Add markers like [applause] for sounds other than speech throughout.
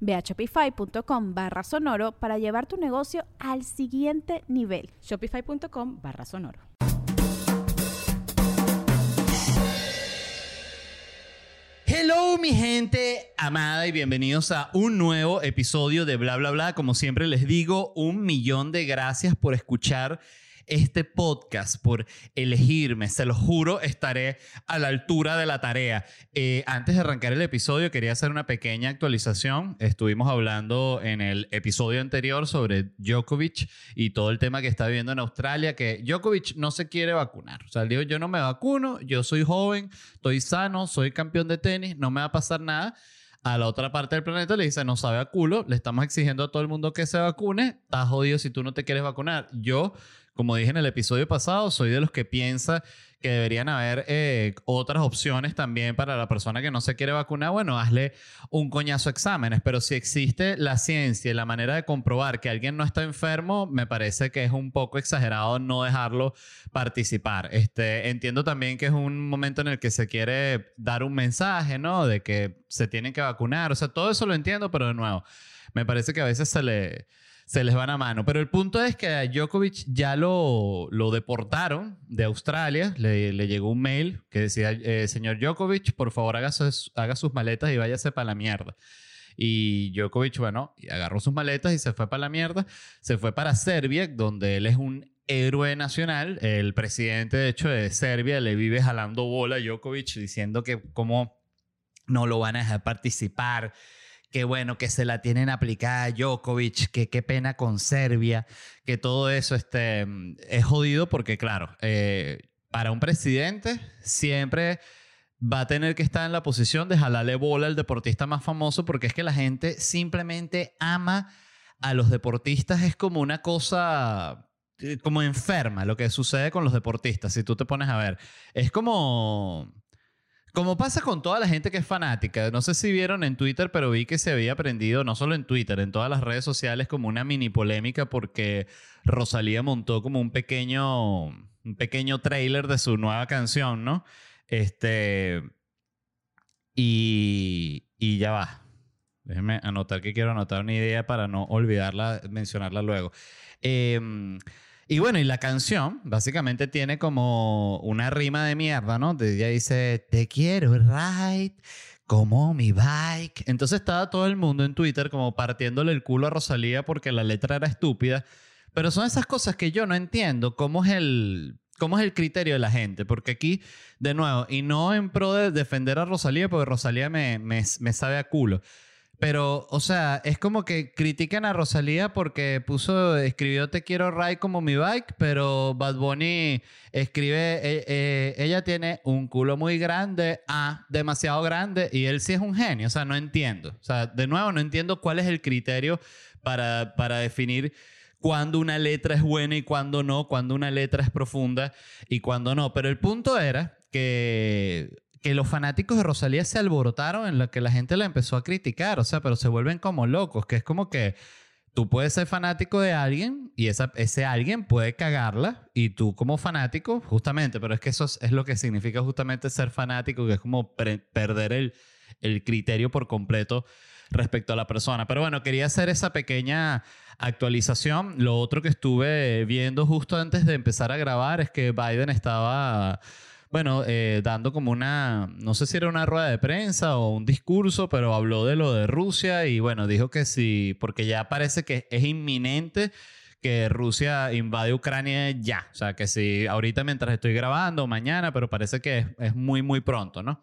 Ve a shopify.com barra sonoro para llevar tu negocio al siguiente nivel. Shopify.com barra sonoro. Hello mi gente amada y bienvenidos a un nuevo episodio de Bla Bla Bla. Como siempre les digo, un millón de gracias por escuchar este podcast, por elegirme. Se lo juro, estaré a la altura de la tarea. Eh, antes de arrancar el episodio, quería hacer una pequeña actualización. Estuvimos hablando en el episodio anterior sobre Djokovic y todo el tema que está viviendo en Australia, que Djokovic no se quiere vacunar. O sea, digo, yo no me vacuno, yo soy joven, estoy sano, soy campeón de tenis, no me va a pasar nada a la otra parte del planeta le dice, no sabe a culo, le estamos exigiendo a todo el mundo que se vacune, estás jodido si tú no te quieres vacunar. Yo como dije en el episodio pasado, soy de los que piensa que deberían haber eh, otras opciones también para la persona que no se quiere vacunar. Bueno, hazle un coñazo exámenes, pero si existe la ciencia y la manera de comprobar que alguien no está enfermo, me parece que es un poco exagerado no dejarlo participar. Este, entiendo también que es un momento en el que se quiere dar un mensaje, ¿no? De que se tienen que vacunar. O sea, todo eso lo entiendo, pero de nuevo, me parece que a veces se le se les van a mano. Pero el punto es que a Djokovic ya lo, lo deportaron de Australia. Le, le llegó un mail que decía, eh, señor Djokovic, por favor haga sus, haga sus maletas y váyase para la mierda. Y Djokovic, bueno, agarró sus maletas y se fue para la mierda. Se fue para Serbia, donde él es un héroe nacional. El presidente, de hecho, de Serbia le vive jalando bola a Djokovic diciendo que como no lo van a dejar participar que bueno, que se la tienen aplicada a Djokovic, que qué pena con Serbia, que todo eso este, es jodido porque, claro, eh, para un presidente siempre va a tener que estar en la posición de jalarle bola al deportista más famoso porque es que la gente simplemente ama a los deportistas, es como una cosa eh, como enferma lo que sucede con los deportistas, si tú te pones a ver. Es como como pasa con toda la gente que es fanática, no sé si vieron en Twitter, pero vi que se había aprendido, no solo en Twitter, en todas las redes sociales, como una mini polémica porque Rosalía montó como un pequeño, un pequeño trailer de su nueva canción, ¿no? Este. Y, y ya va. Déjenme anotar que quiero anotar una idea para no olvidarla, mencionarla luego. Eh, y bueno, y la canción básicamente tiene como una rima de mierda, ¿no? Ella dice, te quiero ride como mi bike. Entonces estaba todo el mundo en Twitter como partiéndole el culo a Rosalía porque la letra era estúpida. Pero son esas cosas que yo no entiendo. ¿Cómo es el, cómo es el criterio de la gente? Porque aquí, de nuevo, y no en pro de defender a Rosalía, porque Rosalía me, me, me sabe a culo. Pero, o sea, es como que critican a Rosalía porque puso, escribió Te quiero Ray como mi bike, pero Bad Bunny escribe, eh, eh, ella tiene un culo muy grande, ah, demasiado grande, y él sí es un genio. O sea, no entiendo. O sea, de nuevo, no entiendo cuál es el criterio para, para definir cuándo una letra es buena y cuándo no, cuándo una letra es profunda y cuándo no. Pero el punto era que que los fanáticos de Rosalía se alborotaron en lo que la gente la empezó a criticar, o sea, pero se vuelven como locos, que es como que tú puedes ser fanático de alguien y ese alguien puede cagarla y tú como fanático, justamente, pero es que eso es, lo que significa justamente ser fanático, que es como perder el, el criterio por completo respecto a la persona. Pero bueno, quería hacer esa pequeña actualización. Lo otro que estuve viendo justo antes de empezar a grabar es que Biden estaba bueno, eh, dando como una, no sé si era una rueda de prensa o un discurso, pero habló de lo de Rusia y bueno, dijo que sí, porque ya parece que es inminente que Rusia invade Ucrania ya. O sea, que si ahorita mientras estoy grabando, mañana, pero parece que es, es muy, muy pronto, ¿no?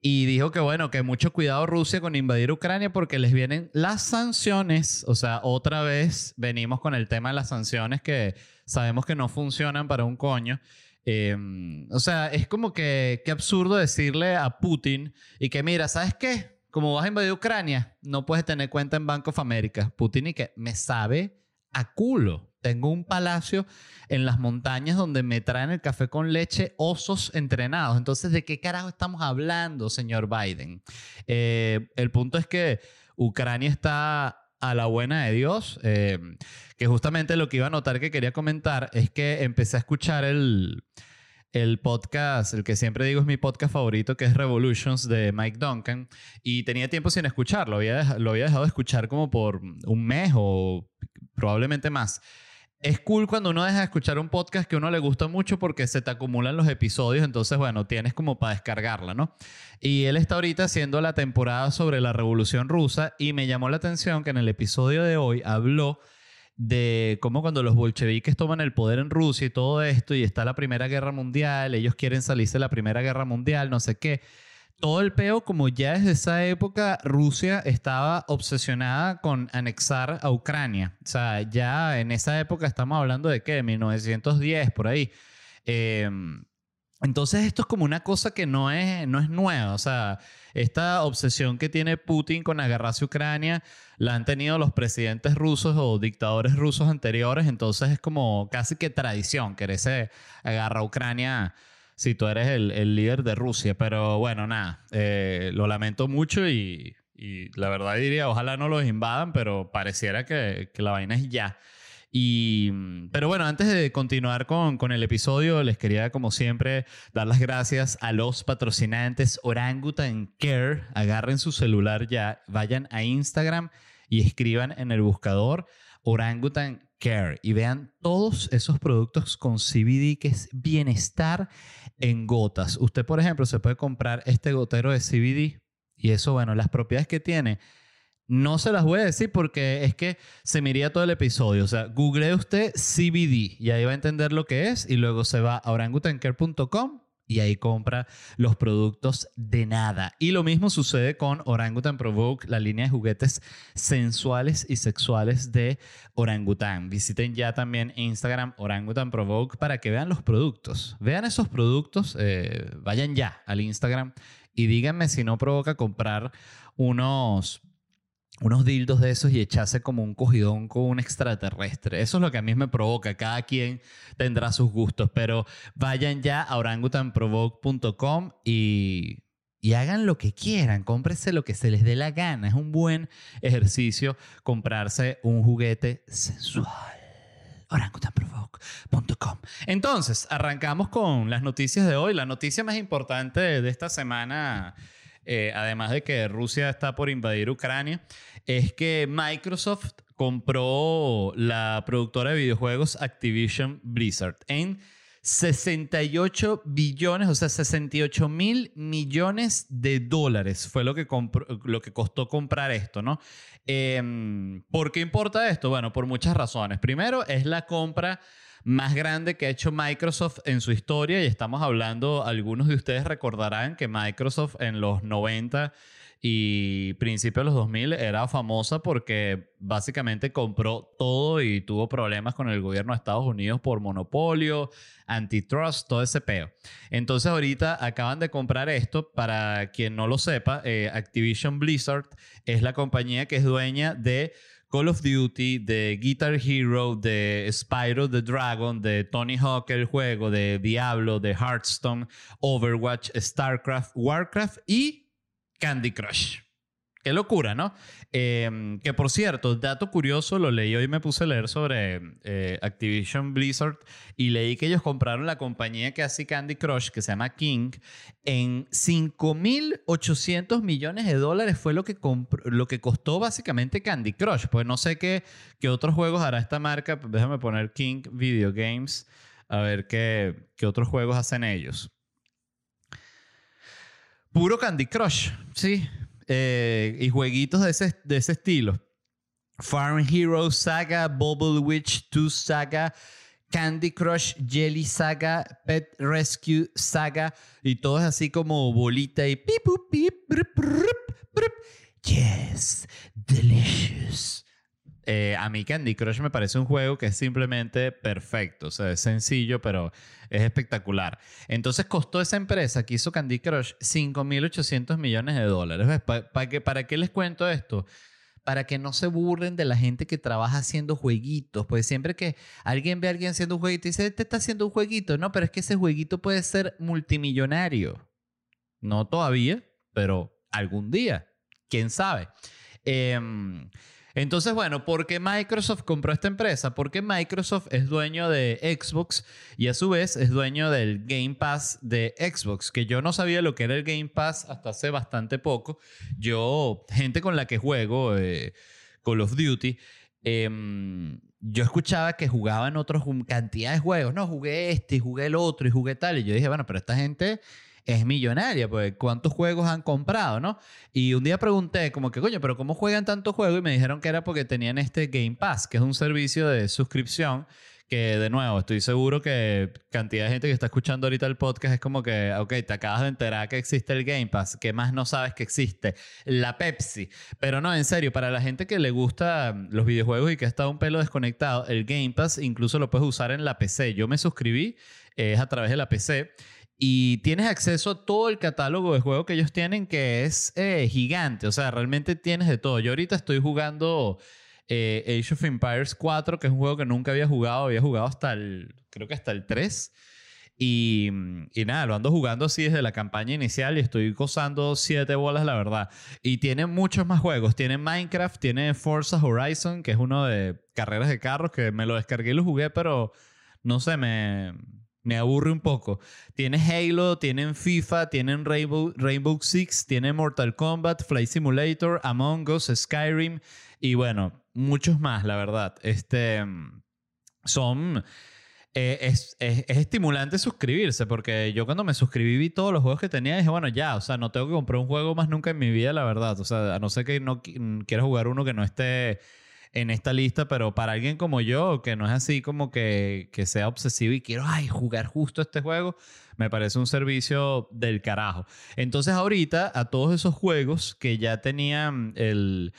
Y dijo que bueno, que mucho cuidado Rusia con invadir Ucrania porque les vienen las sanciones. O sea, otra vez venimos con el tema de las sanciones que sabemos que no funcionan para un coño. Em, o sea, es como que qué absurdo decirle a Putin y que mira, ¿sabes qué? Como vas a invadir Ucrania, no puedes tener cuenta en Bank of America. Putin y que me sabe a culo. Tengo un palacio en las montañas donde me traen el café con leche osos entrenados. Entonces, ¿de qué carajo estamos hablando, señor Biden? Eh, el punto es que Ucrania está a la buena de Dios, eh, que justamente lo que iba a notar que quería comentar es que empecé a escuchar el, el podcast, el que siempre digo es mi podcast favorito, que es Revolutions de Mike Duncan, y tenía tiempo sin escucharlo, había, lo había dejado de escuchar como por un mes o probablemente más es cool cuando uno deja de escuchar un podcast que uno le gusta mucho porque se te acumulan los episodios, entonces, bueno, tienes como para descargarla, ¿no? Y él está ahorita haciendo la temporada sobre la Revolución Rusa y me llamó la atención que en el episodio de hoy habló de cómo cuando los bolcheviques toman el poder en Rusia y todo esto, y está la Primera Guerra Mundial, ellos quieren salirse de la Primera Guerra Mundial, no sé qué todo el peo, como ya desde esa época Rusia estaba obsesionada con anexar a Ucrania. O sea, ya en esa época estamos hablando de qué, 1910, por ahí. Em, entonces esto es como una cosa que no es, no es nueva. O sea, esta obsesión que tiene Putin con agarrarse a Ucrania la han tenido los presidentes rusos o dictadores rusos anteriores. Entonces es como casi que tradición quererse agarrar a Ucrania si tú eres el, líder de Rusia. Pero bueno, nada, eh, lo lamento mucho y, la verdad diría, ojalá no los invadan, pero pareciera que, la vaina es ya. Y, pero bueno, antes de continuar con, con, el episodio, les quería, como siempre, dar las gracias a los patrocinantes Orangutan Care. Agarren su celular ya, vayan a Instagram y escriban en el buscador Orangutan Care y vean todos esos productos con CBD que es bienestar en gotas. Usted, por ejemplo, se puede comprar este gotero de CBD y eso, bueno, las propiedades que tiene, no se las voy a decir porque es que se miría todo el episodio. O sea, google usted CBD y ahí va a entender lo que es y luego se va a orangutancare.com y ahí compra los productos de nada. Y lo mismo sucede con Orangutan Provoke, la línea de juguetes sensuales y sexuales de Orangutan. Visiten ya también Instagram Orangutan Provoke para que vean los productos. Vean esos productos, eh, vayan ya al Instagram y díganme si no provoca comprar unos unos dildos de esos y echarse como un cogidón con un extraterrestre. Eso es lo que a mí me provoca. Cada quien tendrá sus gustos, pero vayan ya a orangutanprovoke.com y, y hagan lo que quieran. Cómprense lo que se les dé la gana. Es un buen ejercicio comprarse un juguete sensual. orangutanprovoke.com. Entonces, arrancamos con las noticias de hoy. La noticia más importante de esta semana eh, además de que Rusia está por invadir Ucrania, es que Microsoft compró la productora de videojuegos Activision Blizzard en 68 billones, o sea, 68 mil millones de dólares fue lo que, lo que costó comprar esto, ¿no? Em, ¿Por qué importa esto? Bueno, por muchas razones. Primero, es la compra más grande que ha hecho Microsoft en su historia y estamos hablando, algunos de ustedes recordarán que Microsoft en los 90 y principios de los 2000 era famosa porque básicamente compró todo y tuvo problemas con el gobierno de Estados Unidos por monopolio, antitrust, todo ese peo. Entonces ahorita acaban de comprar esto, para quien no lo sepa, eh, Activision Blizzard es la compañía que es dueña de Call of Duty, de Guitar Hero, de Spyro the Dragon, de Tony Hawk el juego, de Diablo, de Hearthstone, Overwatch, StarCraft, Warcraft y Candy Crush. Qué locura, ¿no? Em, que por cierto, dato curioso, lo leí hoy y me puse a leer sobre eh, Activision Blizzard y leí que ellos compraron la compañía que hace Candy Crush, que se llama King, en 5.800 millones de dólares fue lo que, lo que costó básicamente Candy Crush. Pues no sé qué, qué otros juegos hará esta marca. Déjame poner King Video Games, a ver qué, qué otros juegos hacen ellos. Puro Candy Crush, sí. Eh, y jueguitos de ese, de ese estilo. Farm Hero Saga, Bubble Witch 2 Saga, Candy Crush Jelly Saga, Pet Rescue Saga, y todo es así como bolita y pip, pip, Yes, delicious. Eh, a mí Candy Crush me parece un juego que es simplemente perfecto. O sea, es sencillo, pero es espectacular. Entonces costó esa empresa que hizo Candy Crush 5.800 millones de dólares. ¿Para, qué, ¿Para qué les cuento esto? Para que no se burlen de la gente que trabaja haciendo jueguitos. Pues siempre que alguien ve a alguien haciendo un jueguito y dice, te este está haciendo un jueguito. No, pero es que ese jueguito puede ser multimillonario. No todavía, pero algún día. ¿Quién sabe? Eh, entonces, bueno, ¿por qué Microsoft compró esta empresa? Porque Microsoft es dueño de Xbox y a su vez es dueño del Game Pass de Xbox, que yo no sabía lo que era el Game Pass hasta hace bastante poco. Yo, gente con la que juego, eh, Call of Duty, em, yo escuchaba que jugaban otros cantidad de juegos. No, jugué este jugué el otro y jugué tal. Y yo dije, bueno, pero esta gente es millonaria, pues cuántos juegos han comprado, ¿no? Y un día pregunté como que, coño, pero ¿cómo juegan tantos juegos? Y me dijeron que era porque tenían este Game Pass, que es un servicio de suscripción que de nuevo, estoy seguro que cantidad de gente que está escuchando ahorita el podcast es como que, ok, te acabas de enterar que existe el Game Pass, ¿qué más no sabes que existe? La Pepsi. Pero no, en serio, para la gente que le gusta los videojuegos y que ha estado un pelo desconectado, el Game Pass incluso lo puedes usar en la PC. Yo me suscribí, es a través de la PC y tienes acceso a todo el catálogo de juegos que ellos tienen, que es eh, gigante. O sea, realmente tienes de todo. Yo ahorita estoy jugando eh, Age of Empires 4, que es un juego que nunca había jugado. Había jugado hasta el, creo que hasta el 3. Y, y, nada, lo ando jugando así desde la campaña inicial y estoy gozando siete bolas, la verdad. Y tiene muchos más juegos. Tiene Minecraft, tiene Forza Horizon, que es uno de carreras de carros que me lo descargué y lo jugué, pero no sé, me, me aburre un poco. Tiene Halo, tienen FIFA, tienen Rainbow, Six, tienen Mortal Kombat, Flight Simulator, Among Us, Skyrim y bueno, muchos más, la verdad. Este, son... Eh, es, estimulante suscribirse porque yo cuando me suscribí vi todos los juegos que tenía y dije, bueno, ya, o sea, no tengo que comprar un juego más nunca en mi vida, la verdad. O sea, a no ser que no quiera jugar uno que no esté en esta lista, pero para alguien como yo, que no es así como que, que sea obsesivo y quiero ay, jugar justo este juego, me parece un servicio del carajo. Entonces ahorita a todos esos juegos que ya tenían el,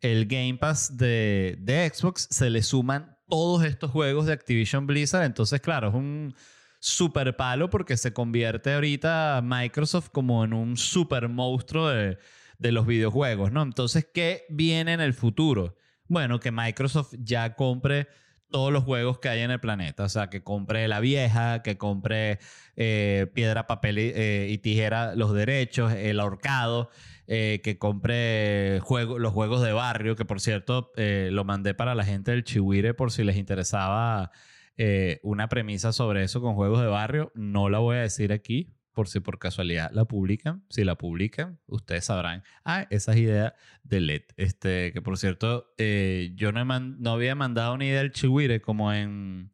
el Game Pass de, de Xbox, se le suman todos estos juegos de Activision Blizzard. Entonces, claro, es un super palo porque se convierte ahorita Microsoft como en un super monstruo de, de los videojuegos, ¿no? Entonces, ¿qué viene en el futuro? Bueno, que Microsoft ya compre todos los juegos que hay en el planeta. O sea, que compre la vieja, que compre eh, piedra, papel eh, y, tijera los derechos, el ahorcado, eh, que compre los juegos de barrio, que por cierto lo mandé para la gente del Chihuire por si les interesaba una premisa sobre eso con juegos de barrio. No la voy a decir aquí por si por casualidad la publican. Si la publican, ustedes sabrán. Ah, esas ideas de LED. Este, que por cierto, eh, yo no, no, había mandado una idea al Chihuire como en.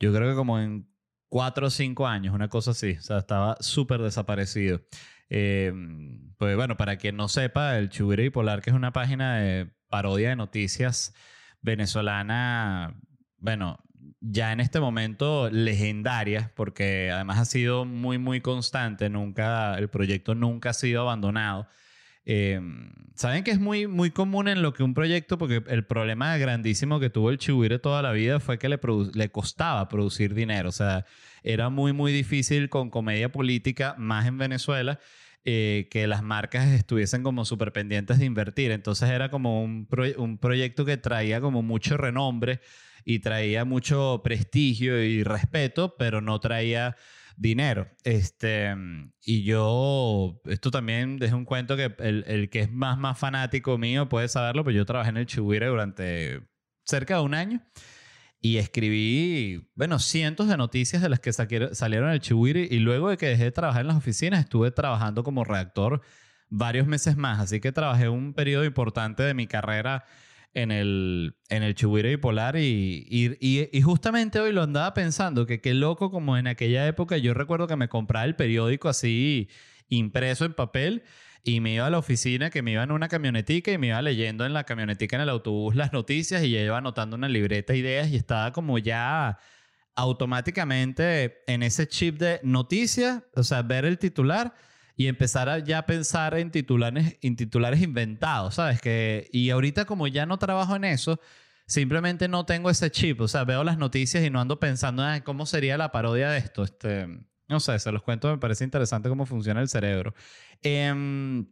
Yo creo que como en cuatro o cinco años, una cosa así. O sea, estaba súper desaparecido. Em, pues bueno, para quien no sepa, el Chihuire Bipolar, que es una página de parodia de noticias venezolana, bueno, ya en este momento legendaria, porque además ha sido muy, muy constante, nunca, el proyecto nunca ha sido abandonado. Eh, Saben que es muy, muy común en lo que un proyecto, porque el problema grandísimo que tuvo el Chihuire toda la vida fue que le, le costaba producir dinero, o sea, era muy, muy difícil con comedia política, más en Venezuela. Eh, que las marcas estuviesen como súper pendientes de invertir. Entonces era como un, un proyecto que traía como mucho renombre y traía mucho prestigio y respeto, pero no traía dinero. Este, y yo, esto también es un cuento que el, el, que es más, más fanático mío puede saberlo, pero yo trabajé en el Chihuire durante cerca de un año y escribí, bueno, cientos de noticias de las que salieron el Chihuire y luego de que dejé de trabajar en las oficinas estuve trabajando como redactor varios meses más, así que trabajé un periodo importante de mi carrera en el, en el bipolar y, y, y, justamente hoy lo andaba pensando, que qué loco como en aquella época yo recuerdo que me compraba el periódico así impreso en papel y me iba a la oficina, que me iba en una camionetica y me iba leyendo en la camionetica en el autobús las noticias y ya iba anotando una libreta de ideas y estaba como ya automáticamente en ese chip de noticias, o sea, ver el titular y empezar a ya pensar en titulares, en titulares inventados, ¿sabes? Que, y ahorita como ya no trabajo en eso, simplemente no tengo ese chip, o sea, veo las noticias y no ando pensando en cómo sería la parodia de esto. Este, no sé, se los cuento, me parece interesante cómo funciona el cerebro. Em,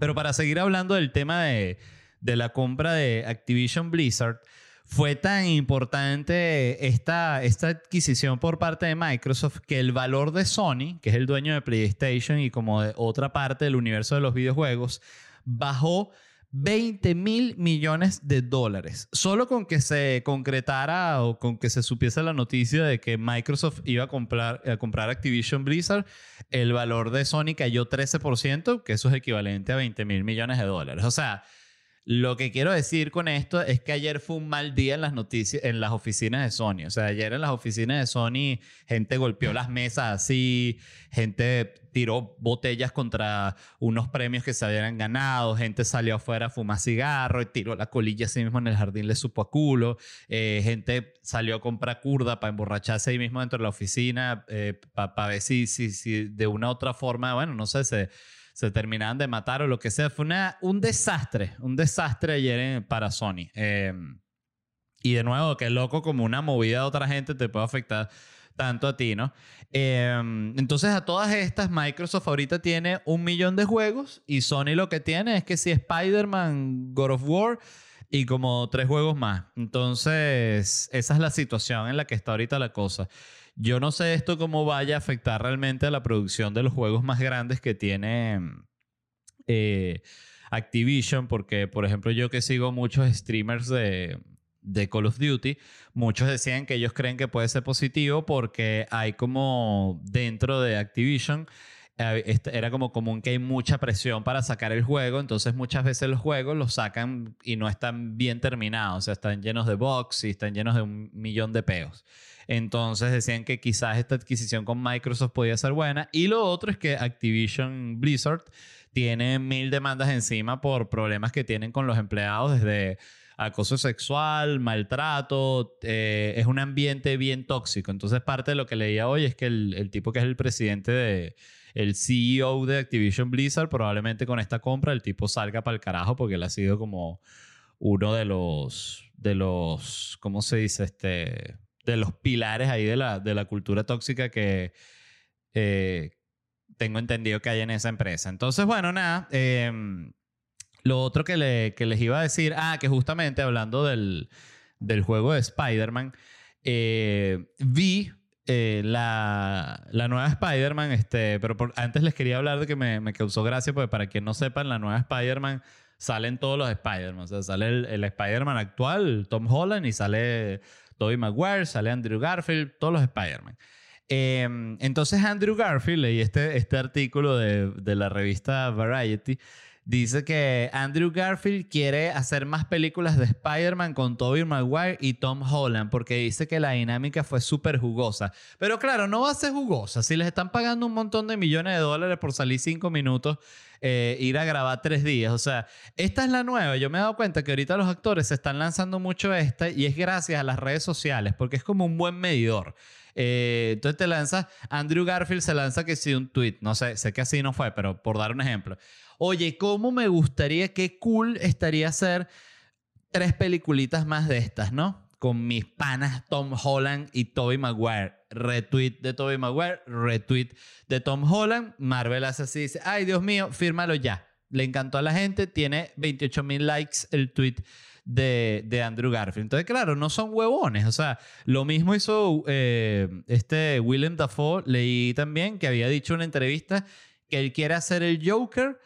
pero para seguir hablando del tema de, de la compra de Activision Blizzard, fue tan importante esta, esta adquisición por parte de Microsoft que el valor de Sony, que es el dueño de PlayStation y como de otra parte del universo de los videojuegos, bajó 20 mil millones de dólares. Solo con que se concretara o con que se supiese la noticia de que Microsoft iba a comprar, a comprar Activision Blizzard, el valor de Sony cayó 13%, que eso es equivalente a 20 mil millones de dólares. O sea, lo que quiero decir con esto es que ayer fue un mal día en las noticias, en las oficinas de Sony. O sea, ayer en las oficinas de Sony, gente golpeó las mesas así, gente tiró botellas contra unos premios que se habían ganado, gente salió afuera a fumar cigarro y tiró la colilla así mismo en el jardín, le supo a culo, eh, gente salió a comprar curda para emborracharse ahí mismo dentro de la oficina, eh, para ver si, si, si de una u otra forma, bueno, no sé, se se terminaban de matar o lo que sea. Fue una, un desastre, un desastre ayer para Sony. Em, y de nuevo, qué loco como una movida de otra gente te puede afectar tanto a ti, ¿no? Em, entonces a todas estas, Microsoft ahorita tiene un millón de juegos y Sony lo que tiene es que si Spider-Man, God of War y como tres juegos más. Entonces, esa es la situación en la que está ahorita la cosa. Yo no sé esto cómo vaya a afectar realmente a la producción de los juegos más grandes que tiene eh, Activision, porque, por ejemplo, yo que sigo muchos streamers de, de Call of Duty, muchos decían que ellos creen que puede ser positivo porque hay como dentro de Activision eh, era como común que hay mucha presión para sacar el juego, entonces muchas veces los juegos los sacan y no están bien terminados, o sea, están llenos de bugs y están llenos de un millón de peos. Entonces decían que quizás esta adquisición con Microsoft podía ser buena. Y lo otro es que Activision Blizzard tiene mil demandas encima por problemas que tienen con los empleados desde acoso sexual, maltrato, eh, es un ambiente bien tóxico. Entonces parte de lo que leía hoy es que el, tipo que es el presidente de, el CEO de Activision Blizzard, probablemente con esta compra el tipo salga para el carajo porque él ha sido como uno de los, de los, ¿cómo se dice? Este, de los pilares ahí de la, de la cultura tóxica que eh, tengo entendido que hay en esa empresa. Entonces, bueno, nada. Em, lo otro que, le, que, les iba a decir, ah, que justamente hablando del, del juego de Spider-Man, eh, vi eh, la, la, nueva Spider-Man, este, pero antes les quería hablar de que me, me, causó gracia, porque para quien no sepan, la nueva Spider-Man salen todos los Spider-Man. O sea, sale el, el Spider-Man actual, Tom Holland, y sale Tobey Maguire, sale Andrew Garfield, todos los Spider-Man. Em, entonces Andrew Garfield, leí este, este artículo de, de la revista Variety, Dice que Andrew Garfield quiere hacer más películas de Spider-Man con Tobey Maguire y Tom Holland porque dice que la dinámica fue súper jugosa. Pero claro, no va a ser jugosa. Si les están pagando un montón de millones de dólares por salir cinco minutos, eh, ir a grabar tres días. O sea, esta es la nueva. Yo me he dado cuenta que ahorita los actores se están lanzando mucho esta y es gracias a las redes sociales porque es como un buen medidor. Eh, entonces te lanzas, Andrew Garfield se lanza que sí un tweet, no sé, sé que así no fue, pero por dar un ejemplo. Oye, ¿cómo me gustaría, qué cool estaría hacer tres peliculitas más de estas, ¿no? Con mis panas Tom Holland y Tobey Maguire. Retweet de Tobey Maguire, retweet de Tom Holland. Marvel hace así, dice, ay Dios mío, fírmalo ya. Le encantó a la gente, tiene 28 mil likes el tweet de, de, Andrew Garfield. Entonces, claro, no son huevones. O sea, lo mismo hizo eh, este Willem Dafoe. Leí también que había dicho en una entrevista que él quiere hacer el Joker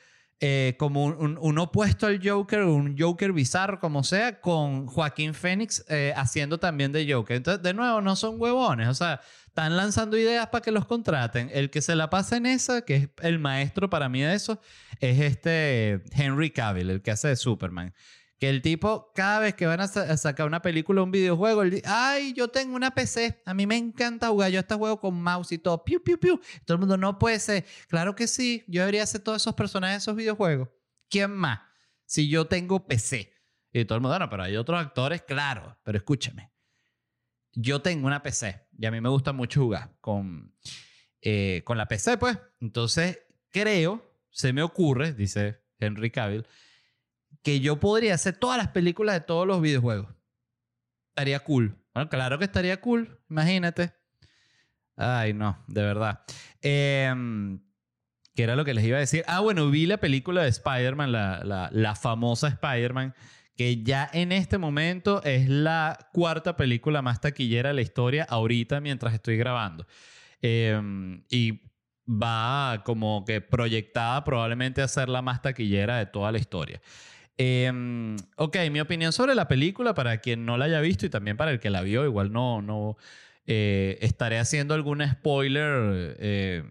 eh, como un, opuesto al Joker, un Joker bizarro, como sea, con Joaquín Phoenix eh, haciendo también de Joker. Entonces, de nuevo, no son huevones, o sea, están lanzando ideas para que los contraten. El que se la pasa en esa, que es el maestro para mí de eso, es este Henry Cavill, el que hace de Superman. Que el tipo, cada vez que van a, sa- a sacar una película o un videojuego, él dice, ay, yo tengo una PC, a mí me encanta jugar, yo hasta juego con mouse y todo, piu, piu, piu. Todo el mundo, no puede ser. Claro que sí, yo debería hacer todos esos personajes de esos videojuegos. ¿Quién más? Si yo tengo PC. Y todo el mundo, no, pero hay otros actores, claro, pero escúchame. Yo tengo una PC y a mí me gusta mucho jugar con, eh, con la PC, pues. Entonces, creo, se me ocurre, dice Henry Cavill, que yo podría hacer todas las películas de todos los videojuegos. Estaría cool. Bueno, claro que estaría cool, imagínate. Ay, no, de verdad. Em, ¿Qué era lo que les iba a decir? Ah, bueno, vi la película de Spider-Man, la, la, la famosa Spider-Man, que ya en este momento es la cuarta película más taquillera de la historia ahorita mientras estoy grabando. Em, y va como que proyectada probablemente a ser la más taquillera de toda la historia. Em, ok, mi opinión sobre la película, para quien no la haya visto y también para el que la vio, igual no, no eh, estaré haciendo algún spoiler. eh,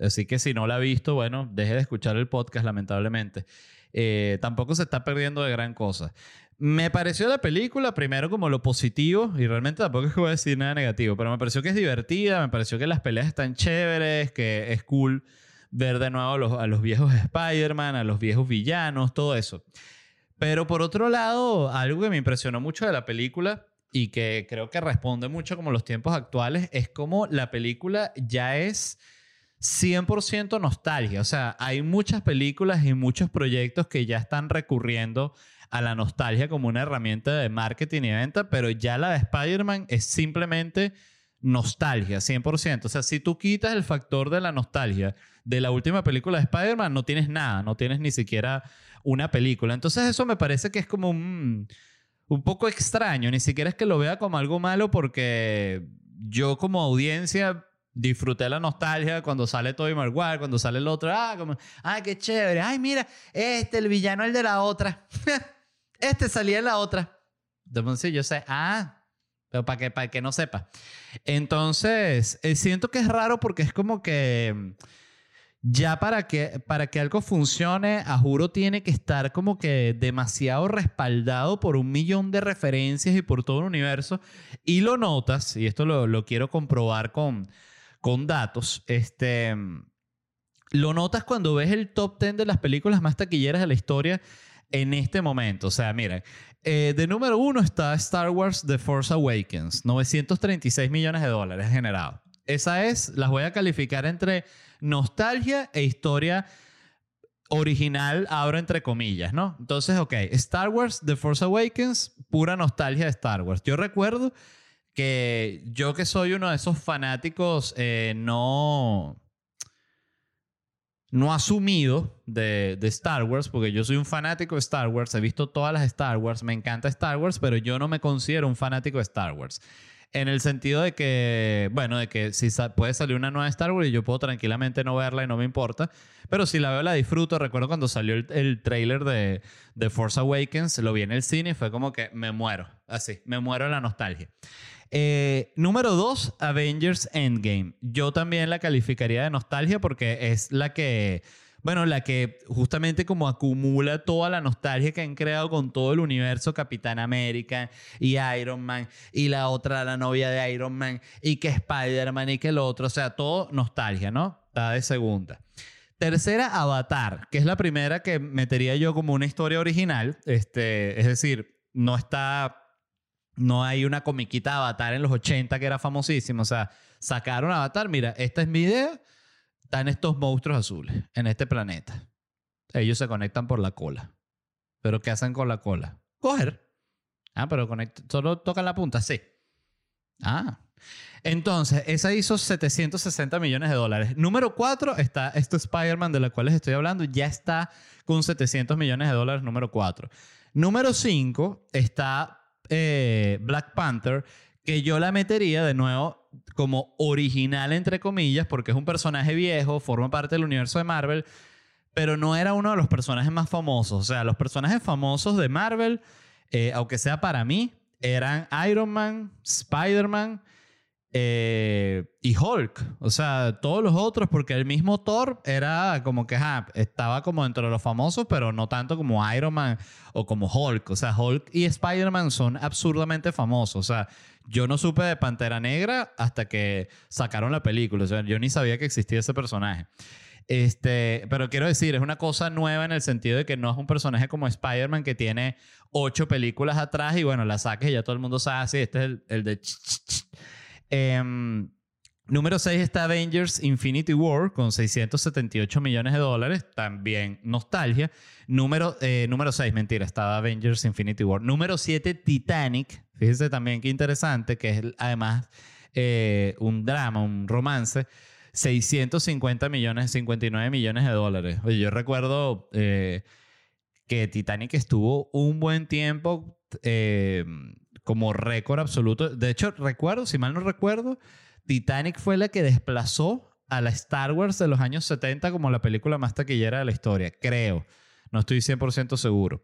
así que si no la ha visto, bueno, deje de escuchar el podcast, lamentablemente. Eh, tampoco se está perdiendo de gran cosa. Me pareció la película, primero como lo positivo, y realmente tampoco es que voy a decir nada negativo, pero me pareció que es divertida, me pareció que las peleas están chéveres, que es cool ver de nuevo a los, viejos Spider-Man, a los viejos villanos, todo eso. Pero por otro lado, algo que me impresionó mucho de la película y que creo que responde mucho como los tiempos actuales es como la película ya es 100% nostalgia. O sea, hay muchas películas y muchos proyectos que ya están recurriendo a la nostalgia como una herramienta de marketing y venta, pero ya la de Spider-Man es simplemente nostalgia, 100%. O sea, si tú quitas el factor de la nostalgia de la última película de Spider-Man, no tienes nada, no tienes ni siquiera una película. Entonces eso me parece que es como un, un poco extraño, ni siquiera es que lo vea como algo malo porque yo como audiencia disfruté la nostalgia cuando sale Tobey Maguire, cuando sale el otro, ah, como, ah, qué chévere, ay, mira, este, el villano, el de la otra, [laughs] este salía en la otra. Entonces yo sé, ah, pero para que, para que no sepa. Entonces, eh, siento que es raro porque es como que ya para que, para que algo funcione, a juro tiene que estar como que demasiado respaldado por un millón de referencias y por todo el universo. Y lo notas, y esto lo, lo quiero comprobar con, con datos, este, lo notas cuando ves el top 10 de las películas más taquilleras de la historia en este momento. O sea, miren, eh, de número uno está Star Wars The Force Awakens, 936 millones de dólares generado. Esa es, las voy a calificar entre nostalgia e historia original, abro entre comillas, ¿no? Entonces, ok, Star Wars The Force Awakens, pura nostalgia de Star Wars. Yo recuerdo que yo que soy uno de esos fanáticos eh, no no asumido de, de, Star Wars, porque yo soy un fanático de Star Wars, he visto todas las Star Wars, me encanta Star Wars, pero yo no me considero un fanático de Star Wars. En el sentido de que, bueno, de que si puede salir una nueva Star Wars y yo puedo tranquilamente no verla y no me importa, pero si la veo la disfruto. Recuerdo cuando salió el, el trailer de, de Force Awakens, lo vi en el cine y fue como que me muero, así, me muero la nostalgia. Eh, número dos, Avengers Endgame. Yo también la calificaría de nostalgia porque es la que, bueno, la que justamente como acumula toda la nostalgia que han creado con todo el universo Capitán América y Iron Man y la otra, la novia de Iron Man y que Spider-Man y que el otro, o sea, todo nostalgia, ¿no? Está de segunda. Tercera, Avatar, que es la primera que metería yo como una historia original. Este, es decir, no está no hay una comiquita de Avatar en los 80 que era famosísima. O sea, sacaron Avatar. Mira, esta es mi idea. Están estos monstruos azules en este planeta. Ellos se conectan por la cola. ¿Pero qué hacen con la cola? Coger. Ah, pero conect solo tocan la punta. Sí. Ah. Entonces, esa hizo 760 millones de dólares. Número 4 está este Spider-Man de la cual les estoy hablando. Ya está con 700 millones de dólares, número 4. Número 5 está eh, Black Panther, que yo la metería de nuevo como original, entre comillas, porque es un personaje viejo, forma parte del universo de Marvel, pero no era uno de los personajes más famosos. O sea, los personajes famosos de Marvel, eh, aunque sea para mí, eran Iron Man, Spider-Man Eh, y Hulk, o sea, todos los otros, porque el mismo Thor era como que ah, estaba como dentro de los famosos, pero no tanto como Iron Man o como Hulk. O sea, Hulk y Spider-Man son absurdamente famosos. O sea, yo no supe de Pantera Negra hasta que sacaron la película. O sea, yo ni sabía que existía ese personaje. Este, pero quiero decir, es una cosa nueva en el sentido de que no es un personaje como Spider-Man que tiene ocho películas atrás y bueno, la saques y ya todo el mundo sabe, sí, este es el, el de... Em, número 6 está Avengers Infinity War con 678 millones de dólares, también nostalgia. Número, eh, número 6, mentira, estaba Avengers Infinity War. Número 7, Titanic. Fíjense también qué interesante, que es además eh, un drama, un romance. 650 millones, 59 millones de dólares. Yo recuerdo eh, que Titanic estuvo un buen tiempo como récord absoluto. De hecho, recuerdo, si mal no recuerdo, Titanic fue la que desplazó a la Star Wars de los años 70 como la película más taquillera de la historia, creo. No estoy 100% seguro.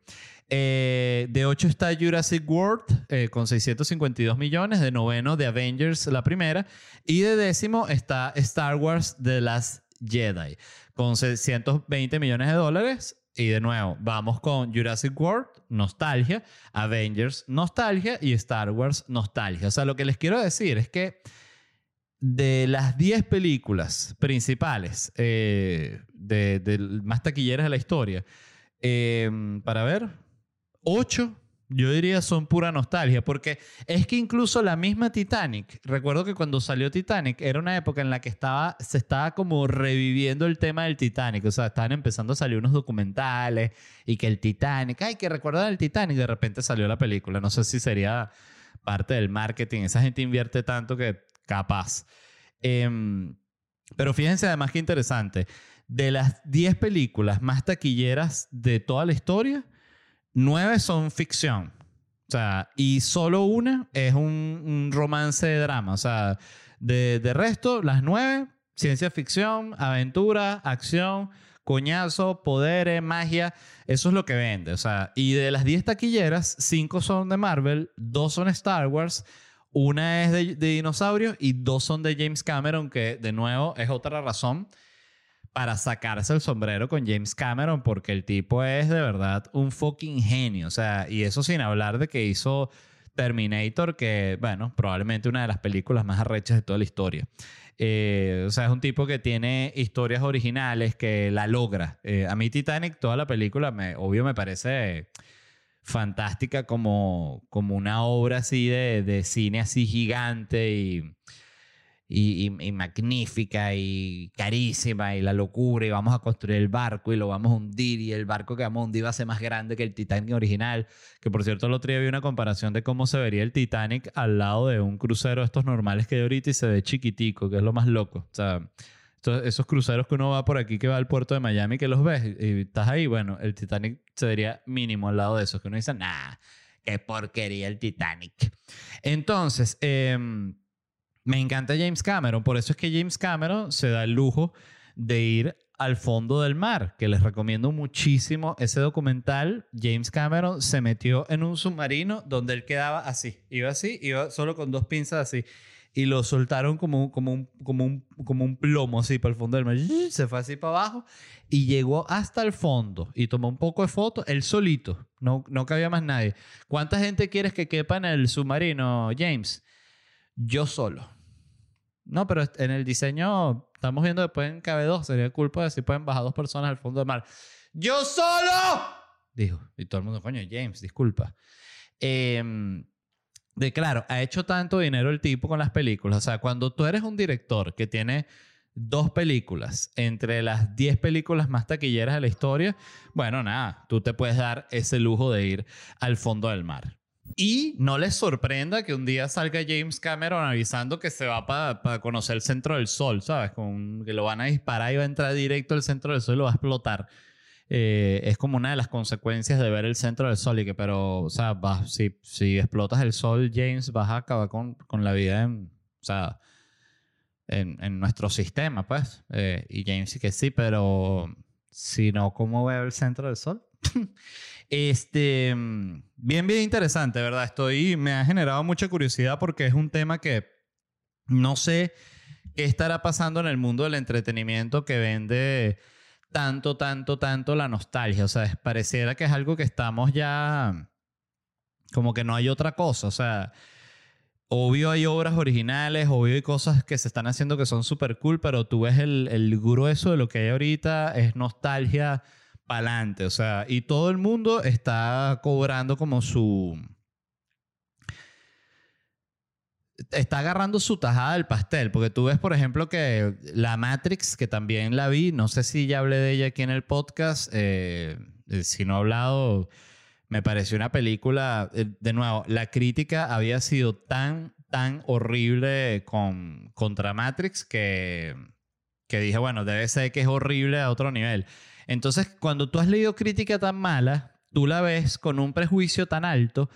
Eh, de 8 está Jurassic World eh, con 652 millones. De noveno, The Avengers, la primera. Y de décimo está Star Wars The Last Jedi con 620 millones de dólares. Y de nuevo, vamos con Jurassic World, nostalgia, Avengers, nostalgia y Star Wars, nostalgia. O sea, lo que les quiero decir es que de las 10 películas principales eh, de, más taquilleras de la historia, para ver, ocho, yo diría son pura nostalgia, porque es que incluso la misma Titanic, recuerdo que cuando salió Titanic era una época en la que estaba, se estaba como reviviendo el tema del Titanic, o sea, estaban empezando a salir unos documentales y que el Titanic, ay, que recuerdan el Titanic, de repente salió la película, no sé si sería parte del marketing, esa gente invierte tanto que capaz. Em, pero fíjense además que interesante, de las 10 películas más taquilleras de toda la historia, Nueve son ficción. O sea, y solo una es un, romance de drama. O sea, de, de, resto, las nueve, ciencia ficción, aventura, acción, coñazo, poderes, magia. Eso es lo que vende. O sea, y de las diez taquilleras, cinco son de Marvel, dos son Star Wars, una es de, de dinosaurios y dos son de James Cameron, que de nuevo es otra razón para sacarse el sombrero con James Cameron porque el tipo es de verdad un fucking genio. O sea, y eso sin hablar de que hizo Terminator, que, bueno, probablemente una de las películas más arrechas de toda la historia. Eh, o sea, es un tipo que tiene historias originales, que la logra. Eh, a mí Titanic, toda la película, me, obvio me parece fantástica como, como una obra así de, de cine así gigante y y, magnífica y carísima y la locura y vamos a construir el barco y lo vamos a hundir y el barco que vamos a hundir va a ser más grande que el Titanic original. Que por cierto, el otro día vi una comparación de cómo se vería el Titanic al lado de un crucero estos normales que hay ahorita y se ve chiquitico, que es lo más loco. O sea, esos cruceros que uno va por aquí que va al puerto de Miami que los ves y, estás ahí, bueno, el Titanic se vería mínimo al lado de esos, que uno dice, nah, qué porquería el Titanic. Entonces, eh, me encanta James Cameron, por eso es que James Cameron se da el lujo de ir al fondo del mar, que les recomiendo muchísimo ese documental. James Cameron se metió en un submarino donde él quedaba así, iba así, iba solo con dos pinzas así. Y lo soltaron como, como, un, como, un, como un plomo así para el fondo del mar. Se fue así para abajo y llegó hasta el fondo y tomó un poco de fotos, él solito, no, no cabía más nadie. ¿Cuánta gente quieres que quepa en el submarino, James? Yo solo. No, pero en el diseño estamos viendo que pueden caber dos. Sería culpa de si pueden bajar dos personas al fondo del mar. ¡Yo solo! Dijo. Y todo el mundo, coño, James, disculpa. Em, de claro, ha hecho tanto dinero el tipo con las películas. O sea, cuando tú eres un director que tiene dos películas entre las diez películas más taquilleras de la historia, bueno, nada, tú te puedes dar ese lujo de ir al fondo del mar. Y no les sorprenda que un día salga James Cameron avisando que se va para conocer el centro del sol, ¿sabes? Con, que lo van a disparar y va a entrar directo al centro del sol y lo va a explotar. Eh, es como una de las consecuencias de ver el centro del sol y que, pero, o sea, si, si explotas el sol, James, vas a acabar con, con la vida en, o sea, en, en nuestro sistema, pues. Eh, y James sí que sí, pero si no, ¿cómo veo el centro del sol? [laughs] Este, bien, bien interesante, ¿verdad? Estoy, me ha generado mucha curiosidad porque es un tema que No sé qué estará pasando en el mundo del entretenimiento que vende tanto, tanto, tanto la nostalgia. O sea, pareciera que es algo que estamos ya como que no hay otra cosa. O sea, obvio hay obras originales, obvio hay cosas que se están haciendo que son súper cool, pero tú ves el, el grueso de lo que hay ahorita, es nostalgia pa'lante. O sea, y todo el mundo está cobrando como su está agarrando su tajada del pastel, porque tú ves, por ejemplo, que la Matrix, que también la vi, no sé si ya hablé de ella aquí en el podcast, eh, si no he hablado, me pareció una película, eh, de nuevo, la crítica había sido tan, tan horrible con, contra Matrix que, que dije, bueno, debe ser que es horrible a otro nivel. Entonces, cuando tú has leído crítica tan mala, tú la ves con un prejuicio tan alto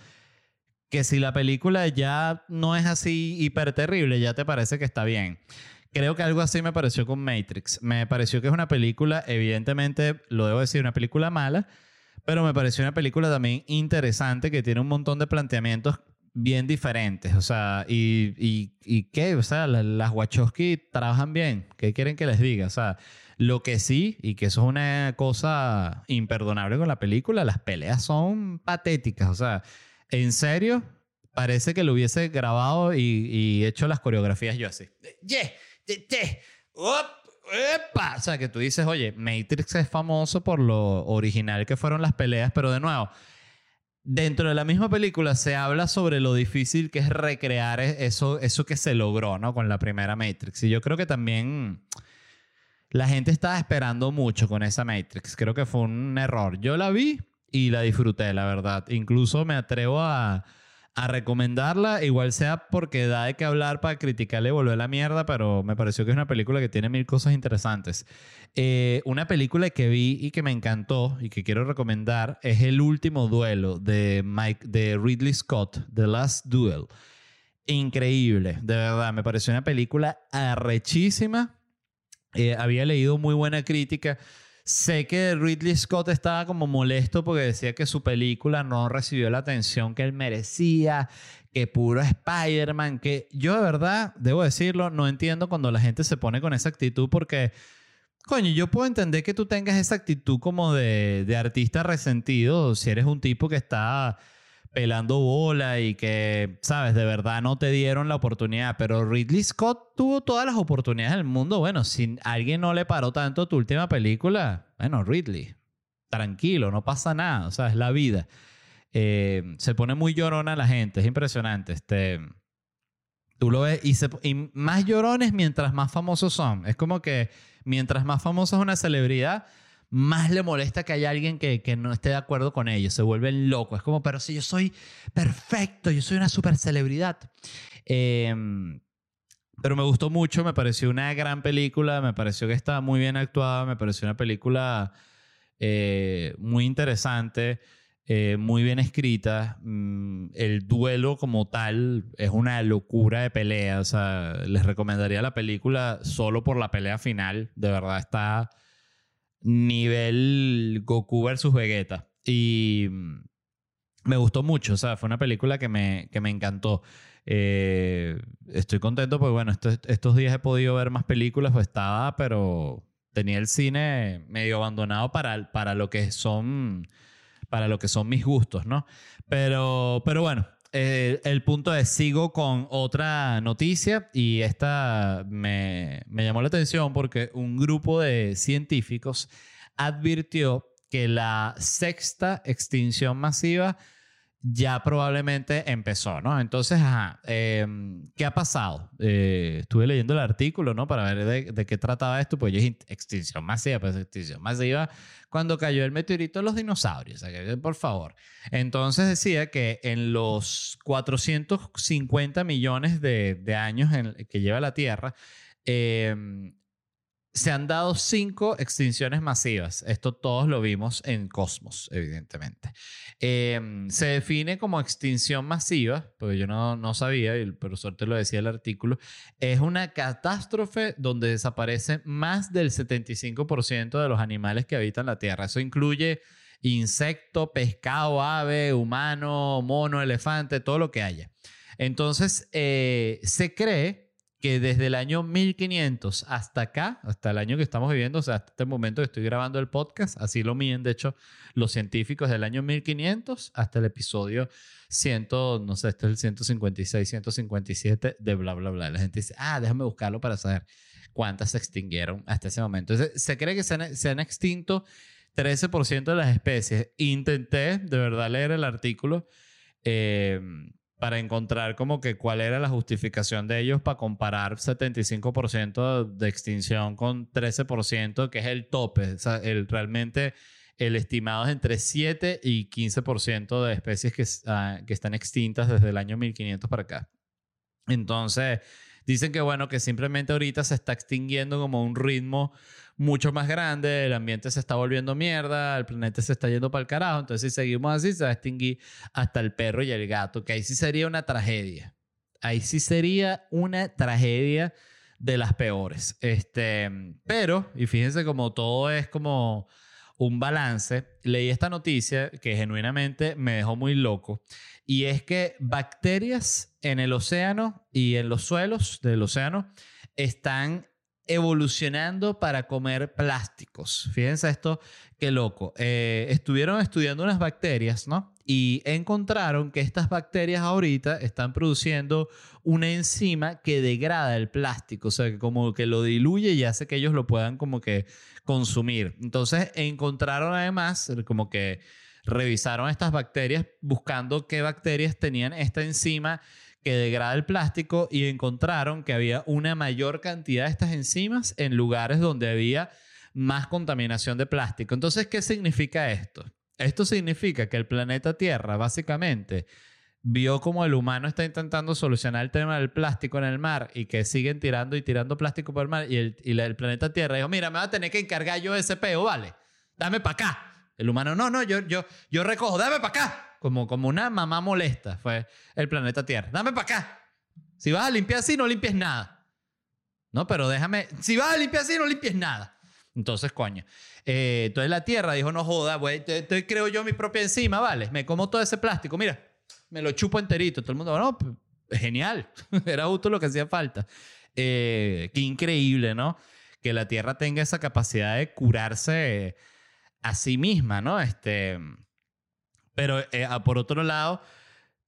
que si la película ya no es así hiper terrible, ya te parece que está bien. Creo que algo así me pareció con Matrix. Me pareció que es una película, evidentemente, lo debo decir, una película mala, pero me pareció una película también interesante que tiene un montón de planteamientos bien diferentes. O sea, y, y, y qué, o sea, las Wachowski trabajan bien. ¿Qué quieren que les diga? O sea, lo que sí, y que eso es una cosa imperdonable con la película, las peleas son patéticas. O sea, en serio, parece que lo hubiese grabado y, hecho las coreografías yo así. Yeah, O sea, que tú dices, oye, Matrix es famoso por lo original que fueron las peleas, pero de nuevo, dentro de la misma película se habla sobre lo difícil que es recrear e-, eso, eso que se logró, ¿no? Con la primera Matrix. Y yo creo que también la gente estaba esperando mucho con esa Matrix. Creo que fue un error. Yo la vi y la disfruté, la verdad. Incluso me atrevo a, a recomendarla, igual sea porque da de qué hablar para criticarle y volver la mierda, pero me pareció que es una película que tiene mil cosas interesantes. Eh, una película que vi y que me encantó y que quiero recomendar es El último duelo de, Mike, de Ridley Scott, The Last Duel. Increíble, de verdad, me pareció una película arrechísima. Eh, había leído muy buena crítica. Sé que Ridley Scott estaba como molesto porque decía que su película no recibió la atención que él merecía, que puro Spider-Man, que yo de verdad, debo decirlo, no entiendo cuando la gente se pone con esa actitud porque, coño, yo puedo entender que tú tengas esa actitud como de, de artista resentido, si eres un tipo que está pelando bola y que, sabes, de verdad no te dieron la oportunidad. Pero Ridley Scott tuvo todas las oportunidades del mundo. Bueno, si alguien no le paró tanto tu última película, bueno, Ridley, tranquilo, no pasa nada, o sea, es la vida. Eh, se pone muy llorona la gente, es impresionante. Este, tú lo ves y, y más llorones mientras más famosos son. Es como que mientras más famoso es una celebridad, más le molesta que haya alguien que, que, no esté de acuerdo con ellos. Se vuelven locos. Es como, pero si yo soy perfecto, yo soy una super celebridad. Em, pero me gustó mucho, me pareció una gran película, me pareció que estaba muy bien actuada, me pareció una película eh, muy interesante, eh, muy bien escrita. Mm, el duelo como tal es una locura de pelea. O sea, les recomendaría la película solo por la pelea final. De verdad está nivel Goku versus Vegeta. Y mm, me gustó mucho, o sea, fue una película que me, que me encantó. Eh, estoy contento porque, bueno, estos, días he podido ver más películas, pues estaba, pero tenía el cine medio abandonado para, para lo que son para lo que son mis gustos, ¿no? Pero, pero bueno, eh, el punto es, sigo con otra noticia y esta me, me llamó la atención porque un grupo de científicos advirtió que la sexta extinción masiva ya probablemente empezó, ¿no? Entonces, ajá, em, ¿qué ha pasado? Eh, estuve leyendo el artículo, ¿no? Para ver de, qué trataba esto, pues yo extinción masiva, pues extinción masiva, cuando cayó el meteorito los dinosaurios, por favor. Entonces decía que en los 450 millones de, de años que lleva la Tierra, eh, se han dado cinco extinciones masivas. Esto todos lo vimos en Cosmos, evidentemente. Em, se define como extinción masiva, porque yo no, no sabía, y el profesor te lo decía el artículo, es una catástrofe donde desaparece más del 75% de los animales que habitan la Tierra. Eso incluye insecto, pescado, ave, humano, mono, elefante, todo lo que haya. Entonces, eh, se cree que desde el año 1500 hasta acá, hasta el año que estamos viviendo, o sea, hasta este momento que estoy grabando el podcast, así lo miden, de hecho, los científicos del año 1500 hasta el episodio 100, no sé, este es el 156, 157 de bla, bla, bla. La gente dice, ah, déjame buscarlo para saber cuántas se extinguieron hasta ese momento. Entonces, se cree que se han, se han extinto 13% de las especies. Intenté de verdad leer el artículo. Eh, para encontrar como que cuál era la justificación de ellos para comparar 75% de extinción con 13%, que es el tope. El, realmente el estimado es entre 7 y 15% de especies que, ah, que están extintas desde el año 1500 para acá. Entonces, dicen que bueno, que simplemente ahorita se está extinguiendo como un ritmo mucho más grande, el ambiente se está volviendo mierda, el planeta se está yendo para el carajo, entonces si seguimos así se va a extinguir hasta el perro y el gato, que ahí sí sería una tragedia. Ahí sí sería una tragedia de las peores. Este, pero, y fíjense como todo es como un balance, leí esta noticia que genuinamente me dejó muy loco, y es que bacterias en el océano y en los suelos del océano están evolucionando para comer plásticos. Fíjense esto, qué loco. Eh, estuvieron estudiando unas bacterias, ¿no? Y encontraron que estas bacterias ahorita están produciendo una enzima que degrada el plástico, o sea, que como que lo diluye y hace que ellos lo puedan como que consumir. Entonces encontraron además como que revisaron estas bacterias buscando qué bacterias tenían esta enzima que degrada el plástico y encontraron que había una mayor cantidad de estas enzimas en lugares donde había más contaminación de plástico. Entonces, ¿qué significa esto? Esto significa que el planeta Tierra básicamente vio como el humano está intentando solucionar el tema del plástico en el mar y que siguen tirando y tirando plástico por el mar y el, planeta Tierra dijo, mira, me va a tener que encargar yo ese peo, ¿vale? Dame para acá. El humano, no, no, yo, yo, yo recojo, dame para acá como, como una mamá molesta, fue el planeta Tierra. Dame para acá. Si vas a limpiar así, no limpies nada. No, pero déjame. Si vas a limpiar así, no limpies nada. Entonces, coño. Eh, entonces la Tierra dijo, no joda, güey, te, creo yo mi propia enzima, ¿vale? Me como todo ese plástico, mira, me lo chupo enterito. Todo el mundo, no, pues, genial. [laughs] Era justo lo que hacía falta. Eh, qué increíble, ¿no? Que la Tierra tenga esa capacidad de curarse a sí misma, ¿no? Este pero eh, por otro lado,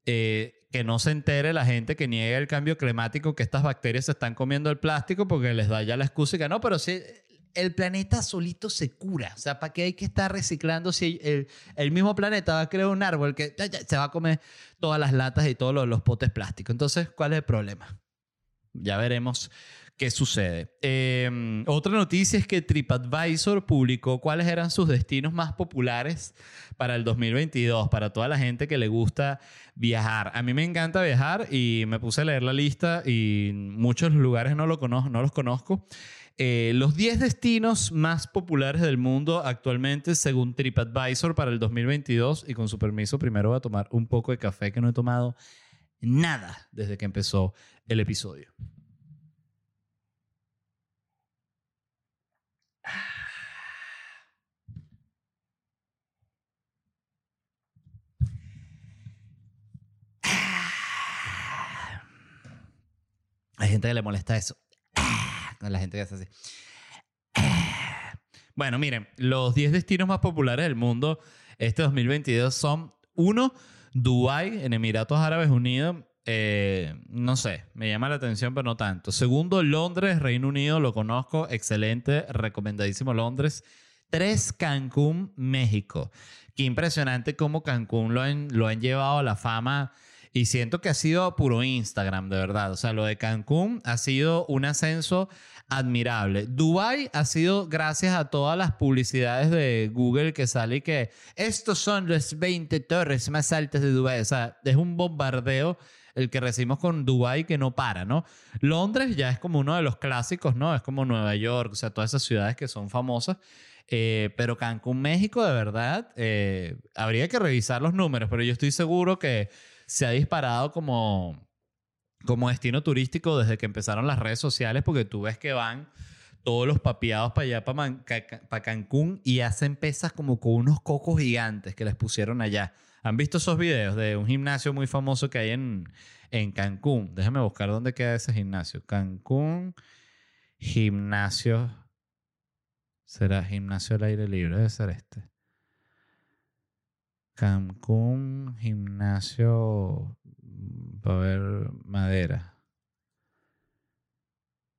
eh, que no se entere la gente que niega el cambio climático, que estas bacterias se están comiendo el plástico porque les da ya la excusa y que no, pero si el planeta solito se cura. O sea, ¿para qué hay que estar reciclando si el, el mismo planeta va a crear un árbol que se va a comer todas las latas y todos los, los potes plásticos? Entonces, ¿cuál es el problema? Ya veremos ¿Qué sucede? Em, otra noticia es que TripAdvisor publicó cuáles eran sus destinos más populares para el 2022, para toda la gente que le gusta viajar. A mí me encanta viajar y me puse a leer la lista y muchos lugares no, lo conozco, no los conozco. Eh, los 10 destinos más populares del mundo actualmente según TripAdvisor para el 2022 y con su permiso primero voy a tomar un poco de café que no he tomado nada desde que empezó el episodio. Gente que le molesta eso. La gente que hace así. Bueno, miren, los 10 destinos más populares del mundo este 2022 son, uno, Dubái, en Emiratos Árabes Unidos. Eh, no sé, me llama la atención, pero no tanto. Segundo, Londres, Reino Unido, lo conozco, excelente, recomendadísimo Londres. Tres, Cancún, México. Qué impresionante cómo Cancún lo han, lo han llevado a la fama y siento que ha sido puro Instagram, de verdad. O sea, lo de Cancún ha sido un ascenso admirable. Dubai ha sido gracias a todas las publicidades de Google que sale y que estos son las 20 torres más altas de Dubai. O sea, es un bombardeo el que recibimos con Dubai que no para, ¿no? Londres ya es como uno de los clásicos, ¿no? Es como Nueva York, o sea, todas esas ciudades que son famosas. Eh, pero Cancún, México, de verdad, eh, habría que revisar los números, pero yo estoy seguro que se ha disparado como, como destino turístico desde que empezaron las redes sociales, porque tú ves que van todos los papiados para allá, para, Cancún, y hacen pesas como con unos cocos gigantes que les pusieron allá. ¿Han visto esos videos de un gimnasio muy famoso que hay en, en Cancún. Déjame buscar dónde queda ese gimnasio. Cancún, gimnasio. ¿Será gimnasio al aire libre? Debe ser este. Cancún, gimnasio para ver madera.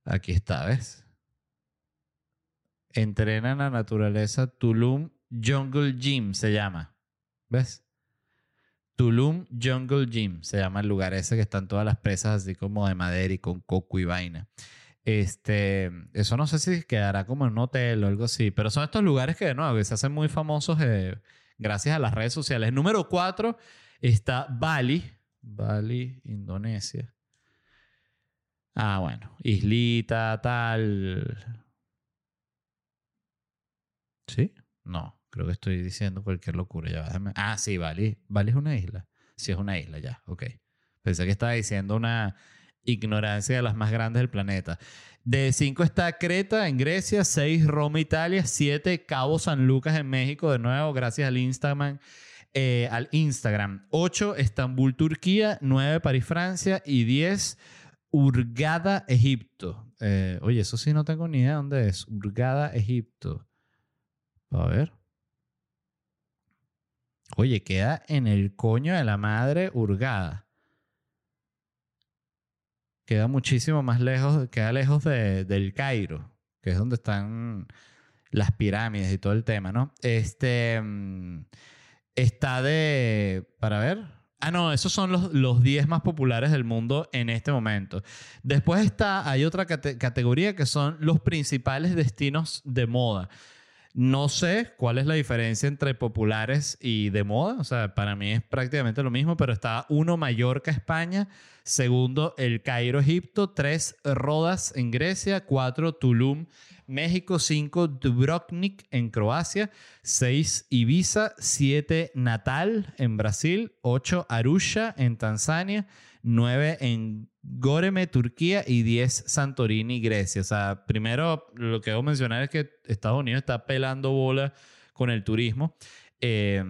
Aquí está, ¿ves? Entrena en la naturaleza Tulum Jungle Gym se llama. ¿Ves? Tulum Jungle Gym se llama el lugar ese que están todas las presas así como de madera y con coco y vaina. Este, eso no sé si quedará como en un hotel o algo así, pero son estos lugares que de nuevo se hacen muy famosos eh, gracias a las redes sociales. Número cuatro está Bali, Bali, Indonesia. Ah, bueno, islita, tal. ¿Sí? No, creo que estoy diciendo cualquier locura. Ya, déjame- Ah, sí, Bali. Bali es una isla. Sí, es una isla, ya, ok. Pensé que estaba diciendo una ignorancia de las más grandes del planeta. De 5 está Creta en Grecia, 6 Roma, Italia, 7 Cabo San Lucas en México, de nuevo, gracias al Instagram. eh, al Instagram. 8 Estambul, Turquía, 9 París, Francia y 10 Hurghada, Egipto. Eh, oye, eso sí no tengo ni idea dónde es. Hurghada, Egipto. A ver. Oye, queda en el coño de la madre Hurghada. Queda muchísimo más lejos, queda lejos de- del Cairo, que es donde están las pirámides y todo el tema, ¿no? Este mm, está de, para ver. Ah, no, esos son los, los 10 más populares del mundo en este momento. Después está, hay otra cate- categoría que son los principales destinos de moda. No sé cuál es la diferencia entre populares y de moda. O sea, para mí es prácticamente lo mismo, pero está uno Mallorca, España. Segundo, el Cairo, Egipto. Tres, Rodas en Grecia. Cuatro, Tulum, México. Cinco, Dubrovnik en Croacia. Seis, Ibiza. Siete, Natal en Brasil. Ocho, Arusha en Tanzania. 9 en Goreme, Turquía y 10 Santorini, Grecia. O sea, primero lo que debo mencionar es que Estados Unidos está pelando bola con el turismo. Eh,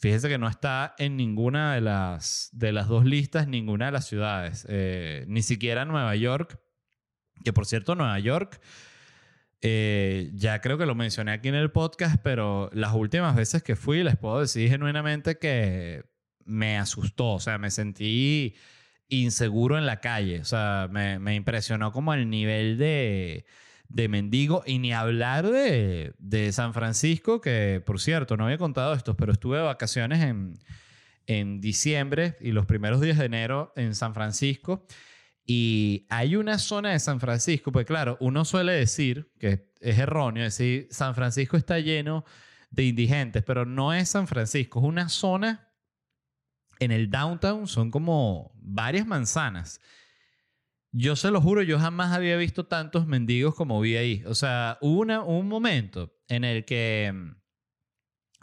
fíjese que no está en ninguna de las, de las dos listas, ninguna de las ciudades. Eh, ni siquiera Nueva York, que por cierto, Nueva York, eh, ya creo que lo mencioné aquí en el podcast, pero las últimas veces que fui, les puedo decir genuinamente que me asustó. O sea, me sentí inseguro en la calle. O sea, me, me impresionó como el nivel de, de mendigo. Y ni hablar de, de San Francisco, que por cierto, no había contado esto, pero estuve de vacaciones en, en diciembre y los primeros días de enero en San Francisco. Y hay una zona de San Francisco, pues claro, uno suele decir, que es erróneo, decir San Francisco está lleno de indigentes, pero no es San Francisco, es una zona en el downtown son como varias manzanas. Yo se lo juro, yo jamás había visto tantos mendigos como vi ahí. O sea, hubo una- un momento en el que mm,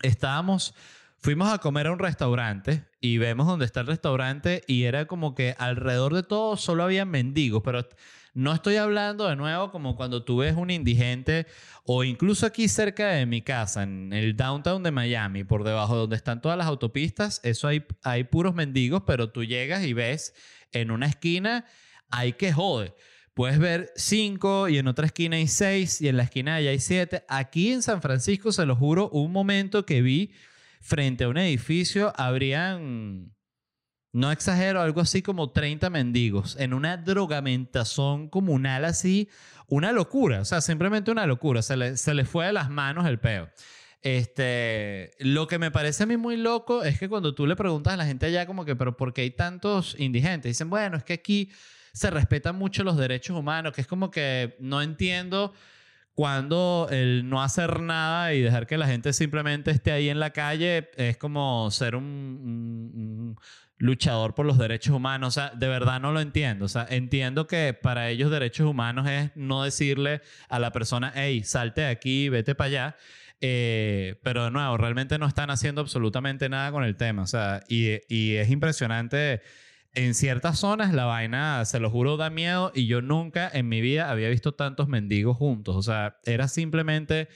estábamos, fuimos a comer a un restaurante y vemos dónde está el restaurante y era como que alrededor de todo solo había mendigos, pero no estoy hablando de nuevo como cuando tú ves un indigente o incluso aquí cerca de mi casa, en el downtown de Miami, por debajo donde están todas las autopistas, eso hay, hay puros mendigos, pero tú llegas y ves en una esquina, hay que jode. Puedes ver cinco y en otra esquina hay seis y en la esquina ya hay siete. Aquí en San Francisco, se lo juro, un momento que vi frente a un edificio, habrían, no exagero, algo así como 30 mendigos en una drogamentazón comunal así, una locura, o sea, simplemente una locura, se le, se le fue de las manos el peo. Este, lo que me parece a mí muy loco es que cuando tú le preguntas a la gente allá como que, pero ¿por qué hay tantos indigentes? Dicen, bueno, es que aquí se respetan mucho los derechos humanos, que es como que no entiendo cuando el no hacer nada y dejar que la gente simplemente esté ahí en la calle es como ser un- un luchador por los derechos humanos. O sea, de verdad no lo entiendo. O sea, entiendo que para ellos derechos humanos es no decirle a la persona, hey, salte de aquí, vete para allá. Eh, pero de nuevo, realmente no están haciendo absolutamente nada con el tema. O sea, y, y es impresionante. En ciertas zonas la vaina, se lo juro, da miedo y yo nunca en mi vida había visto tantos mendigos juntos. O sea, era simplemente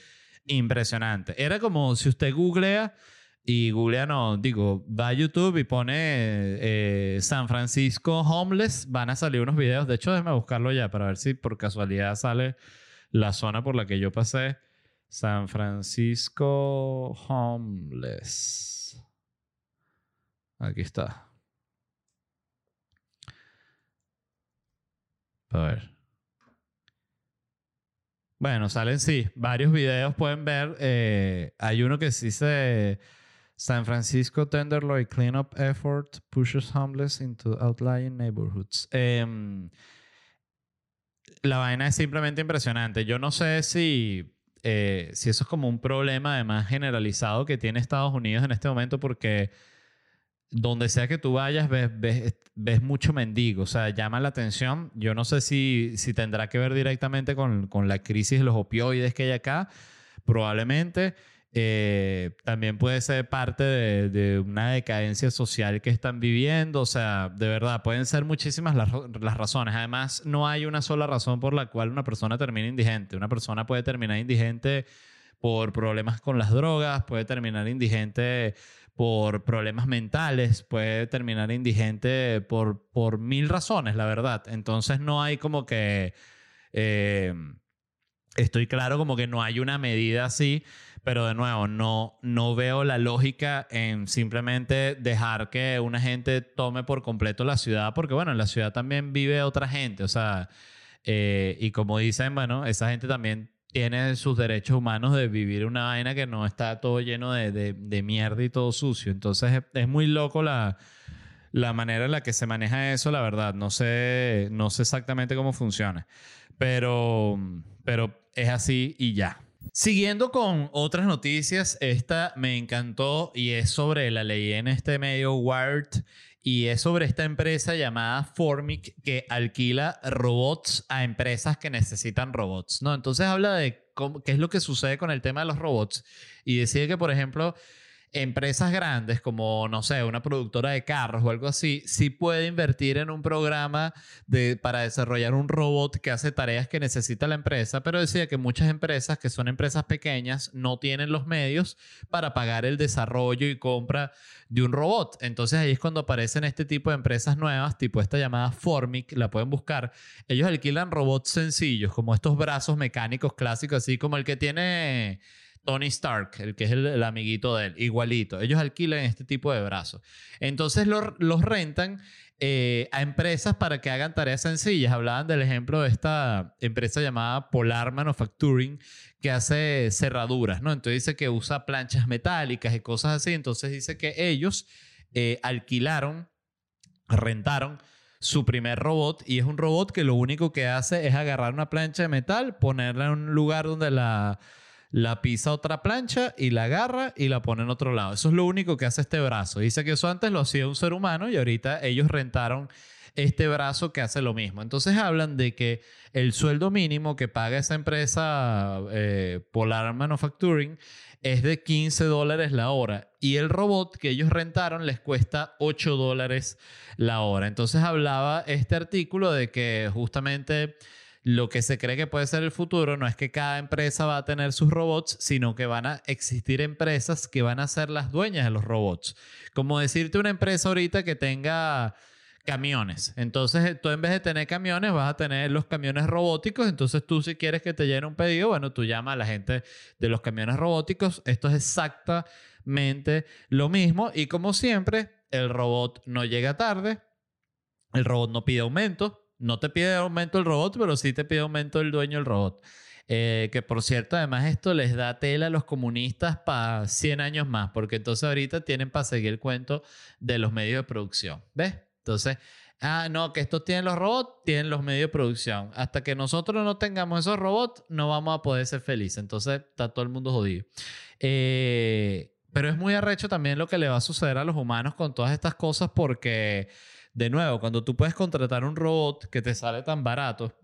impresionante. Era como si usted googlea y googlea, no, digo, va a YouTube y pone eh, San Francisco Homeless, van a salir unos videos. De hecho, déjame buscarlo ya para ver si por casualidad sale la zona por la que yo pasé. San Francisco Homeless. Aquí está. A ver. Bueno, salen sí, varios videos pueden ver. eh, hay uno que sí se San Francisco Tenderloin Cleanup Effort pushes homeless into outlying neighborhoods. Em, la vaina es simplemente impresionante. Yo no sé si, eh, si eso es como un problema además generalizado que tiene Estados Unidos en este momento porque donde sea que tú vayas ves, ves, ves mucho mendigo, o sea, llama la atención. Yo no sé si, si tendrá que ver directamente con, con la crisis de los opioides que hay acá, probablemente. Eh, también puede ser parte de, una decadencia social que están viviendo, o sea, de verdad, pueden ser muchísimas las, las razones. Además, no hay una sola razón por la cual una persona termine indigente. Una persona puede terminar indigente por problemas con las drogas, puede terminar indigente por problemas mentales, puede terminar indigente por, por mil razones, la verdad. Entonces no hay como que... eh, estoy claro como que no hay una medida así, pero de nuevo, no, no veo la lógica en simplemente dejar que una gente tome por completo la ciudad, porque bueno, en la ciudad también vive otra gente, o sea, eh, y como dicen, bueno, esa gente también tiene sus derechos humanos de vivir una vaina que no está todo lleno de, de, de mierda y todo sucio. Entonces es, es muy loco la, la manera en la que se maneja eso, la verdad. No sé, no sé exactamente cómo funciona. Pero, pero es así y ya. Siguiendo con otras noticias, esta me encantó y es sobre la ley en este medio Wired y es sobre esta empresa llamada Formic que alquila robots a empresas que necesitan robots, ¿no? Entonces habla de cómo, qué es lo que sucede con el tema de los robots y decide que, por ejemplo, empresas grandes como, no sé, una productora de carros o algo así, sí puede invertir en un programa de, para desarrollar un robot que hace tareas que necesita la empresa, pero decía que muchas empresas, que son empresas pequeñas, no tienen los medios para pagar el desarrollo y compra de un robot. Entonces ahí es cuando aparecen este tipo de empresas nuevas, tipo esta llamada Formic, la pueden buscar. Ellos alquilan robots sencillos, como estos brazos mecánicos clásicos, así como el que tiene... Tony Stark, el que es el, amiguito de él, igualito. Ellos alquilan este tipo de brazos. Entonces los, los rentan eh, a empresas para que hagan tareas sencillas. Hablaban del ejemplo de esta empresa llamada Polar Manufacturing que hace cerraduras, ¿no? Entonces dice que usa planchas metálicas y cosas así. Entonces dice que ellos eh, alquilaron, rentaron su primer robot y es un robot que lo único que hace es agarrar una plancha de metal, ponerla en un lugar donde la la pisa otra plancha y la agarra y la pone en otro lado. Eso es lo único que hace este brazo. Dice que eso antes lo hacía un ser humano y ahorita ellos rentaron este brazo que hace lo mismo. Entonces hablan de que el sueldo mínimo que paga esa empresa eh, Polar Manufacturing es de 15 dólares la hora y el robot que ellos rentaron les cuesta 8 dólares la hora. Entonces hablaba este artículo de que justamente lo que se cree que puede ser el futuro no es que cada empresa va a tener sus robots, sino que van a existir empresas que van a ser las dueñas de los robots. Como decirte una empresa ahorita que tenga camiones. Entonces, tú en vez de tener camiones, vas a tener los camiones robóticos. Entonces, tú si quieres que te llene un pedido, bueno, tú llamas a la gente de los camiones robóticos. Esto es exactamente lo mismo. Y como siempre, el robot no llega tarde. El robot no pide aumento. No te pide aumento el robot, pero sí te pide aumento el dueño del robot. Eh, que por cierto, además esto les da tela a los comunistas para 100 años más, porque entonces ahorita tienen para seguir el cuento de los medios de producción. ¿Ves? Entonces, ah, no, que estos tienen los robots, tienen los medios de producción. Hasta que nosotros no tengamos esos robots, no vamos a poder ser felices. Entonces, está todo el mundo jodido. Eh, pero es muy arrecho también lo que le va a suceder a los humanos con todas estas cosas porque de nuevo, cuando tú puedes contratar un robot que te sale tan barato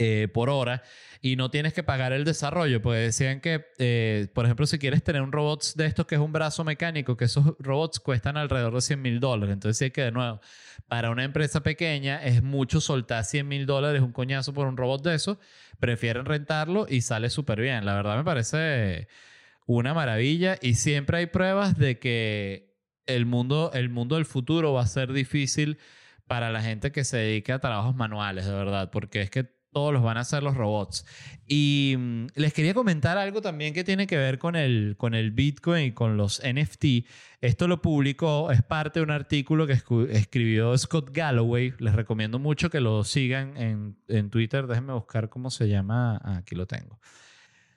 eh, por hora y no tienes que pagar el desarrollo, pues decían que, eh, por ejemplo, si quieres tener un robot de estos que es un brazo mecánico, que esos robots cuestan alrededor de 100 mil dólares. Entonces, sí que de nuevo, para una empresa pequeña es mucho soltar 100 mil dólares, un coñazo por un robot de eso. Prefieren rentarlo y sale súper bien. La verdad me parece una maravilla y siempre hay pruebas de que el mundo, el mundo del futuro va a ser difícil para la gente que se dedica a trabajos manuales, de verdad, porque es que todos los van a hacer los robots. Y mm, les quería comentar algo también que tiene que ver con el, con el Bitcoin y con los NFT. Esto lo publicó, es parte de un artículo que escribió Scott Galloway. Les recomiendo mucho que lo sigan en, en Twitter. Déjenme buscar cómo se llama. Ah, aquí lo tengo.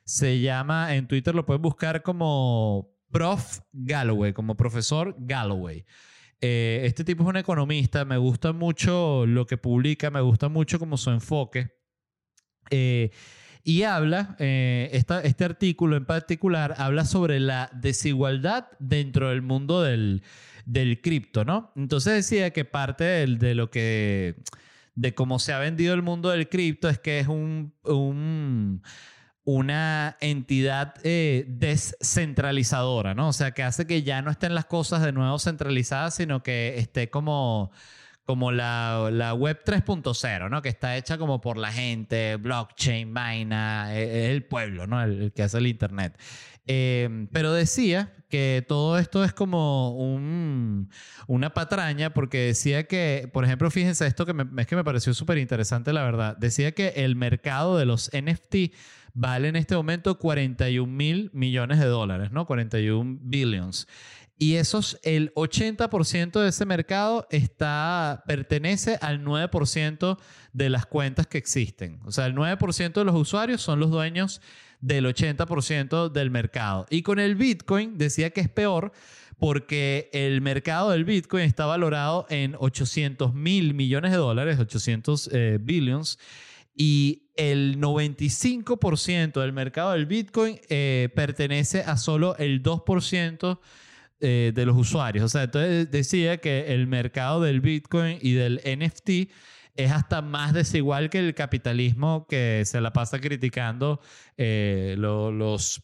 Se llama, en Twitter lo pueden buscar como Prof Galloway, como profesor Galloway. Eh, este tipo es un economista, me gusta mucho lo que publica, me gusta mucho como su enfoque. Eh, y habla, eh, este artículo en particular, habla sobre la desigualdad dentro del mundo del, cripto, ¿no? Entonces decía que parte de lo que, de cómo se ha vendido el mundo del cripto es que es un, una entidad eh, descentralizadora, ¿no? O sea, que hace que ya no estén las cosas de nuevo centralizadas, sino que esté como como la, la web 3.0, ¿no? Que está hecha como por la gente, blockchain, vaina, e, el pueblo, ¿no? El, que hace el internet. Em, pero decía que todo esto es como un, una patraña porque decía que, por ejemplo, fíjense esto que me, es que me pareció súper interesante, la verdad. Decía que el mercado de los NFT vale en este momento 41 mil millones de dólares, ¿no? 41 billions. Y esos, el 80% de ese mercado está, pertenece al 9% de las cuentas que existen. O sea, el 9% de los usuarios son los dueños del 80% del mercado. Y con el Bitcoin decía que es peor porque el mercado del Bitcoin está valorado en 800 mil millones de dólares, 800 eh, billions, y el 95% del mercado del Bitcoin eh, pertenece a solo el 2% eh, de los usuarios. O sea, entonces decía que el mercado del Bitcoin y del NFT es hasta más desigual que el capitalismo que se la pasa criticando eh, los,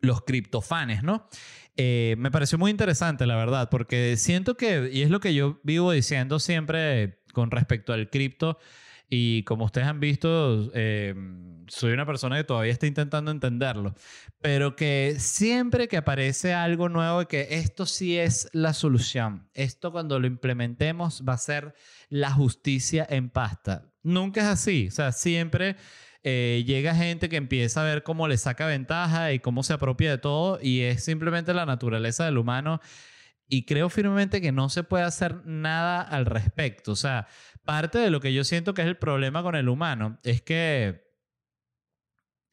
los criptofanes, ¿no? Eh, me pareció muy interesante, la verdad, porque siento que, y es lo que yo vivo diciendo siempre con respecto al cripto, y como ustedes han visto, soy una persona que todavía está intentando entenderlo, pero que siempre que aparece algo nuevo, que esto sí es la solución, esto cuando lo implementemos va a ser la justicia en pasta. Nunca es así, o sea, siempre... Eh, llega gente que empieza a ver cómo le saca ventaja y cómo se apropia de todo y es simplemente la naturaleza del humano y creo firmemente que no se puede hacer nada al respecto. O sea, parte de lo que yo siento que es el problema con el humano es que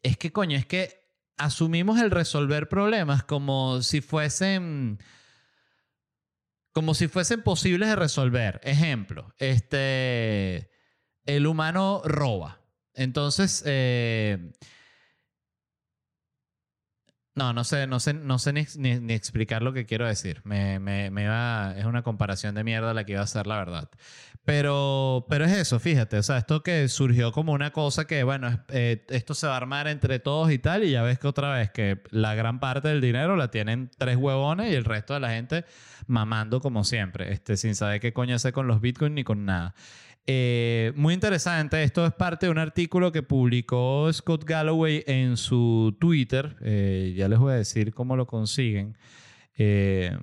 es que, coño, es que asumimos el resolver problemas como si fuesen como si fuesen posibles de resolver. Ejemplo, este, el humano roba. Entonces, eh, no, no sé, no sé, no sé ni, explicar lo que quiero decir. Me, me, me es una comparación de mierda la que iba a ser la verdad. Pero, pero es eso, fíjate. O sea, esto que surgió como una cosa que, bueno, eh, esto se va a armar entre todos y tal, y ya ves que otra vez que la gran parte del dinero la tienen tres huevones y el resto de la gente mamando como siempre, este, sin saber qué coño hacer con los bitcoins ni con nada. Eh, muy interesante. Esto es parte de un artículo que publicó Scott Galloway en su Twitter. Eh, ya les voy a decir cómo lo consiguen. Eh,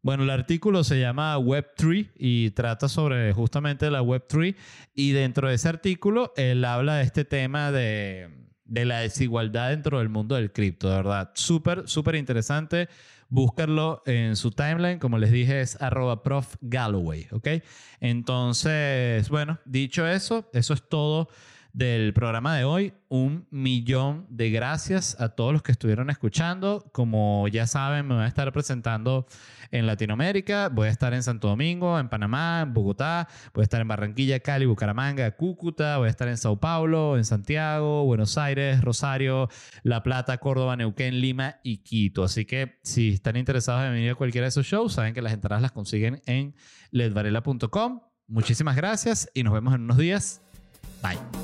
bueno, el artículo se llama Web3 y trata sobre justamente la Web3. Y dentro de ese artículo, él habla de este tema de, de la desigualdad dentro del mundo del cripto, de verdad. Súper, súper interesante. Búscarlo en su timeline, como les dije, es arroba prof Galloway, ¿ok? Entonces, bueno, dicho eso, eso es todo del programa de hoy. Un millón de gracias a todos los que estuvieron escuchando. Como ya saben, me voy a estar presentando en Latinoamérica. Voy a estar en Santo Domingo, en Panamá, en Bogotá. Voy a estar en Barranquilla, Cali, Bucaramanga, Cúcuta. Voy a estar en Sao Paulo, en Santiago, Buenos Aires, Rosario, La Plata, Córdoba, Neuquén, Lima y Quito. Así que si están interesados en venir a cualquiera de esos shows, saben que las entradas las consiguen en ledvarela.com. Muchísimas gracias y nos vemos en unos días. Bye.